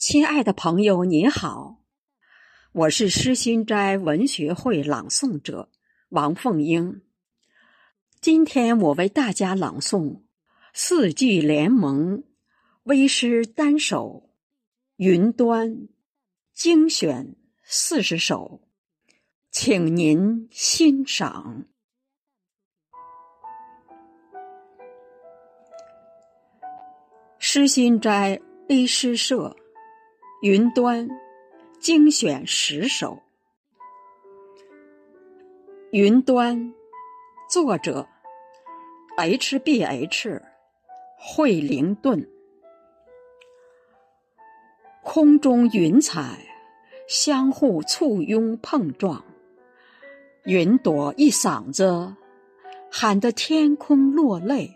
亲爱的朋友，您好，我是诗心斋文学会朗诵者王凤英。今天我为大家朗诵《四季联盟》微诗单首《云端》精选四十首，请您欣赏。诗心斋微诗社。云端精选十首。云端，作者：H B H，惠灵顿。空中云彩相互簇拥碰撞，云朵一嗓子喊得天空落泪，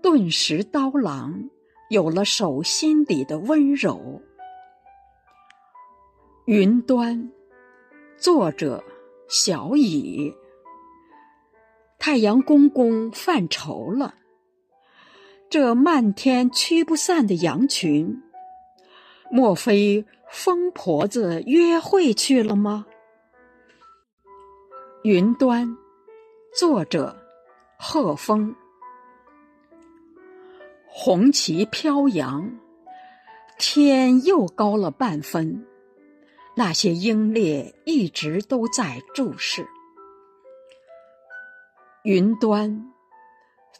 顿时刀郎。有了手心里的温柔。云端，作者小乙。太阳公公犯愁了，这漫天驱不散的羊群，莫非疯婆子约会去了吗？云端，作者贺峰。红旗飘扬，天又高了半分。那些英烈一直都在注视。云端，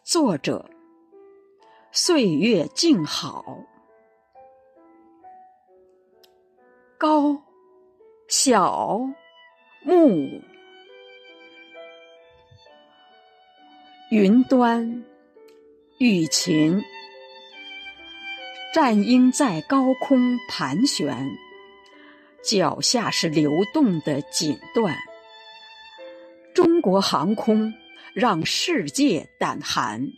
作者：岁月静好。高，小，木，云端，雨晴。战鹰在高空盘旋，脚下是流动的锦缎。中国航空让世界胆寒。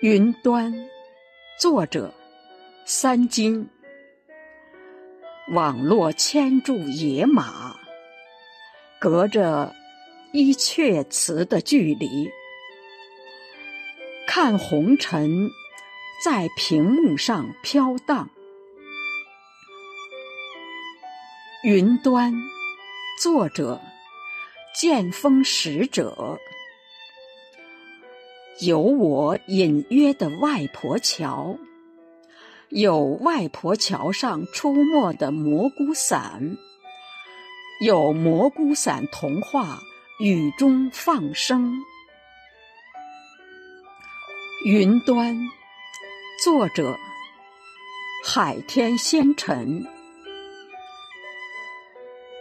云端，作者三金。网络牵住野马，隔着一阙词的距离，看红尘。在屏幕上飘荡，云端，作者剑锋使者。有我隐约的外婆桥，有外婆桥上出没的蘑菇伞，有蘑菇伞童话雨中放声，云端。作者：海天仙尘，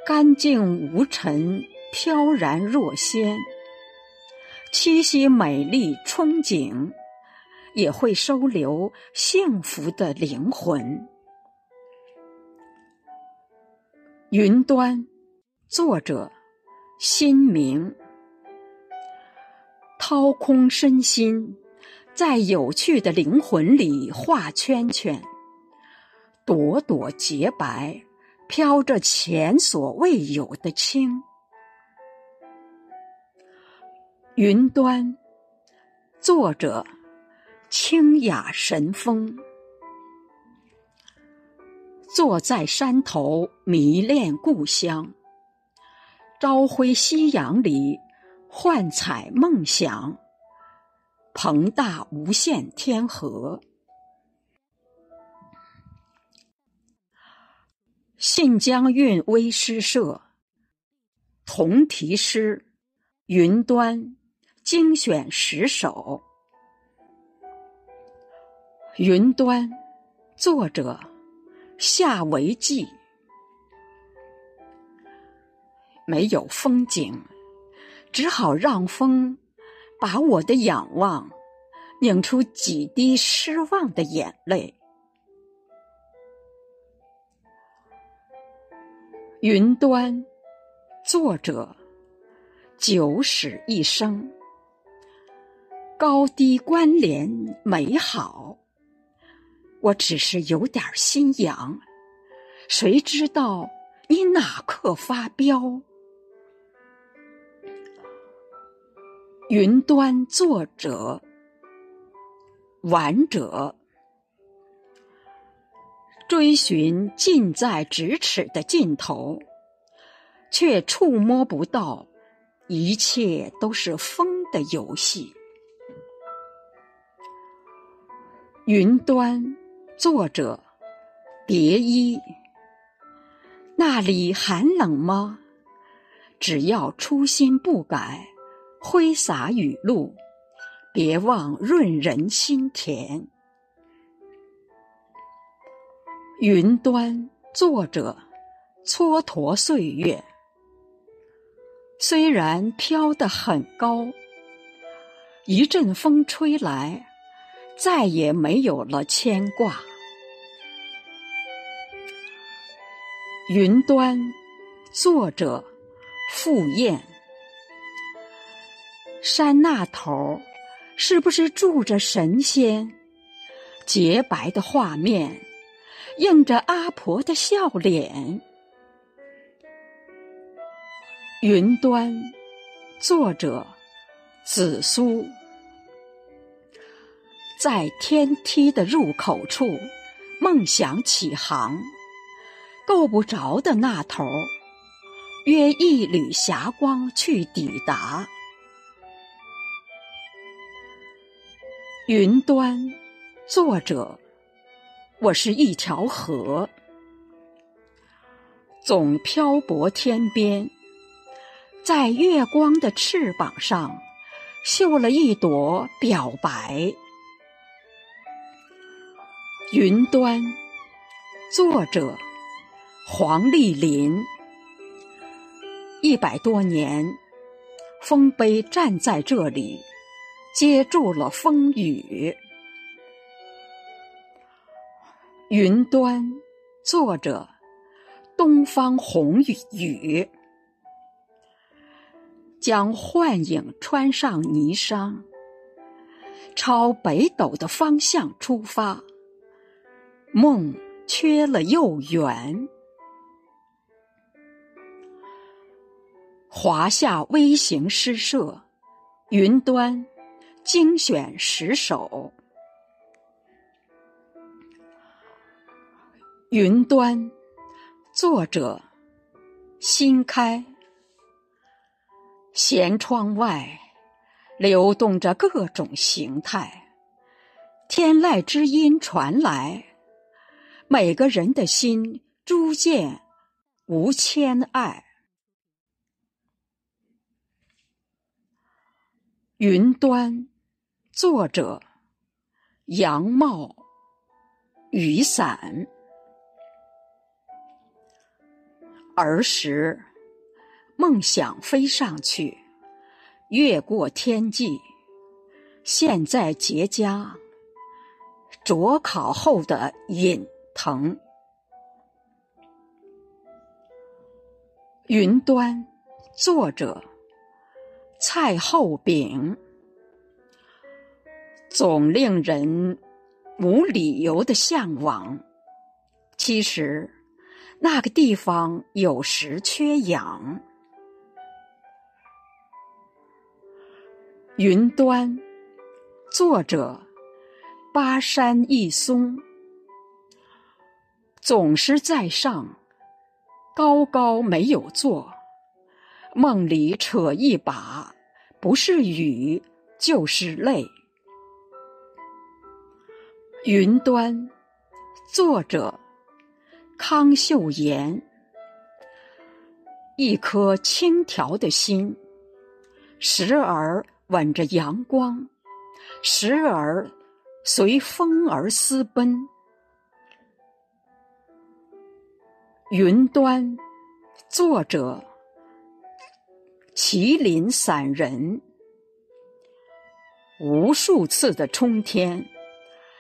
干净无尘，飘然若仙。栖息美丽憧憬，也会收留幸福的灵魂。云端，作者：心明，掏空身心。在有趣的灵魂里画圈圈，朵朵洁白，飘着前所未有的清。云端，作者清雅神风。坐在山头迷恋故乡，朝晖夕阳里幻彩梦想。庞大无限天河，信江韵微诗社同题诗《云端》精选十首，《云端》作者夏维记，没有风景，只好让风。把我的仰望拧出几滴失望的眼泪。云端，作者九死一生，高低关联美好。我只是有点心痒，谁知道你哪刻发飙？云端，作者，玩者，追寻近在咫尺的尽头，却触摸不到，一切都是风的游戏。云端，作者：蝶衣。那里寒冷吗？只要初心不改，挥洒雨露，别忘润人心田。云端，作者：蹉跎岁月。虽然飘得很高，一阵风吹来。再也没有了牵挂。云端，作者傅燕。山那头，是不是住着神仙？洁白的画面，映着阿婆的笑脸。云端，作者紫苏。在天梯的入口处，梦想起航，够不着的那头，约一缕霞光去抵达。云端，作者，我是一条河，总漂泊天边，在月光的翅膀上，绣了一朵表白。云端，作者黄丽林。一百多年，丰碑站在这里，接住了风雨。云端，作者东方红雨。将幻影穿上霓裳，朝北斗的方向出发。梦缺了又圆，华夏微型诗社，云端精选十首。云端，作者新开。舷窗外流动着各种形态，天籁之音传来。每个人的心逐渐无牵爱。云端，作者杨茂。雨伞。儿时梦想飞上去，越过天际。现在结痂，灼烤后的隐。疼。云端，作者蔡厚炳。总令人无理由的向往，其实那个地方有时缺氧。云端，作者巴山一松。总是在上，高高没有坐，梦里扯一把，不是雨就是泪。云端，作者康秀妍。一颗轻佻的心，时而吻着阳光，时而随风儿私奔。云端，作者麒麟散人。无数次的冲天，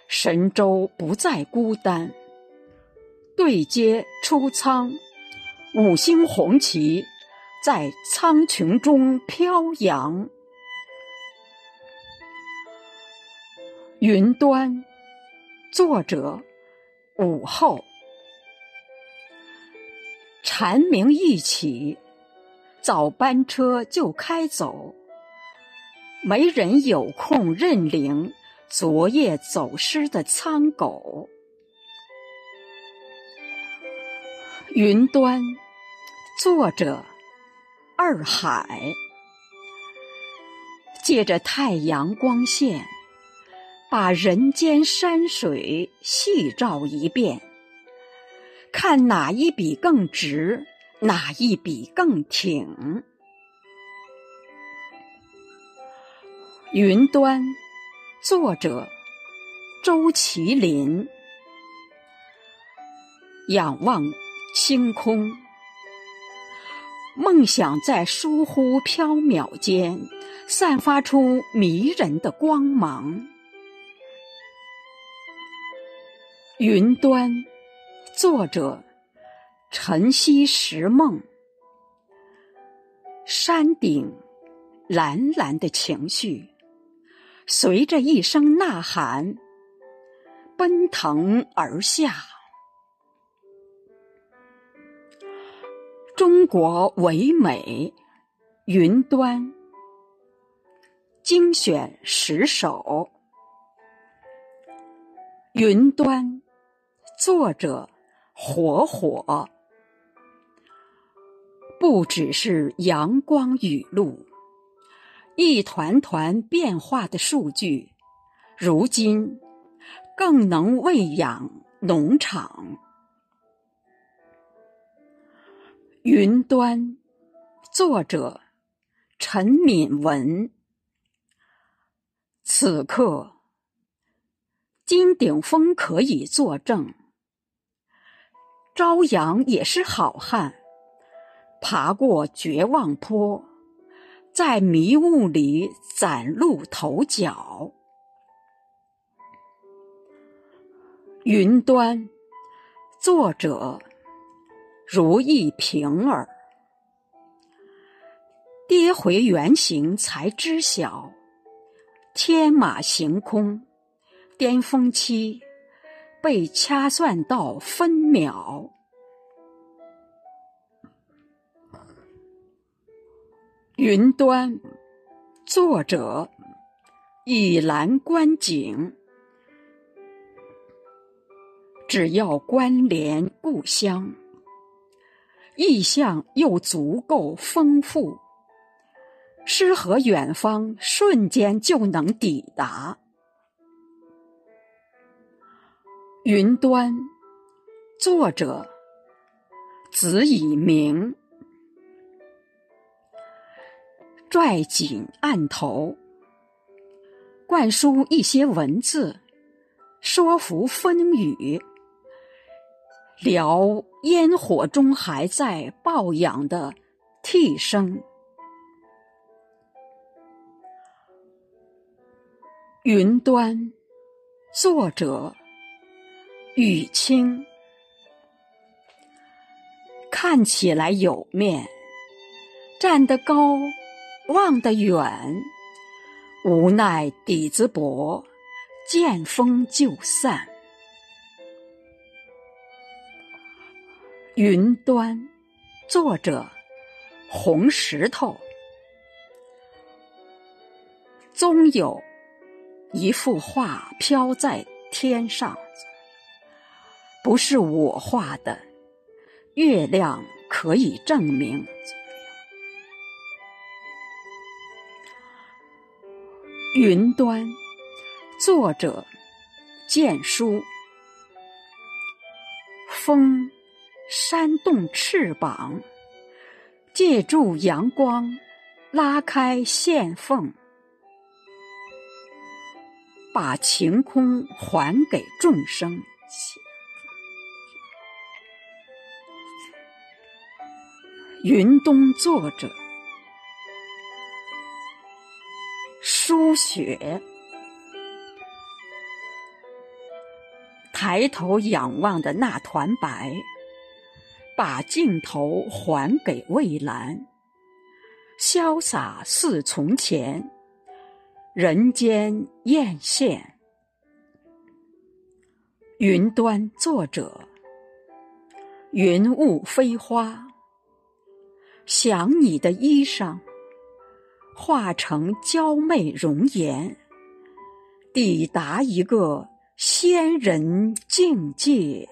神州不再孤单。对接出舱，五星红旗在苍穹中飘扬。云端，作者午后。蝉鸣一起，早班车就开走。没人有空认领昨夜走失的苍狗。云端，作者二海。借着太阳光线，把人间山水细照一遍，看哪一笔更直，哪一笔更挺。云端，作者周麒麟。仰望星空，梦想在疏忽缥缈间散发出迷人的光芒。云端，作者晨曦时梦。山顶蓝蓝的情绪，随着一声呐喊，奔腾而下。中国唯美，云端精选十首。云端，作者火火。不只是阳光雨露，一团团变化的数据，如今更能喂养农场。云端，作者陈敏文。此刻，金顶峰可以作证，朝阳也是好汉，爬过绝望坡，在迷雾里崭露头角。云端，作者。如意平儿，跌回原形才知晓，天马行空，巅峰期被掐算到分秒。云端，作者以兰观景，只要关联故乡。意象又足够丰富，诗和远方瞬间就能抵达。云端，作者子以明。拽紧案头，灌输一些文字，说服风雨。聊烟火中还在抱养的替身。云端，作者雨清。看起来有面，站得高，望得远，无奈底子薄，见风就散。云端，作者红石头。终有一幅画飘在天上，不是我画的，月亮可以证明。云端，作者建书。风。扇动翅膀，借助阳光，拉开线缝，把晴空还给众生。云东作者雪，抬头仰望的那团白。把镜头还给蔚蓝，潇洒似从前，人间艳羡。云端作者，云雾飞花，想你的衣裳，化成娇媚容颜，抵达一个仙人境界。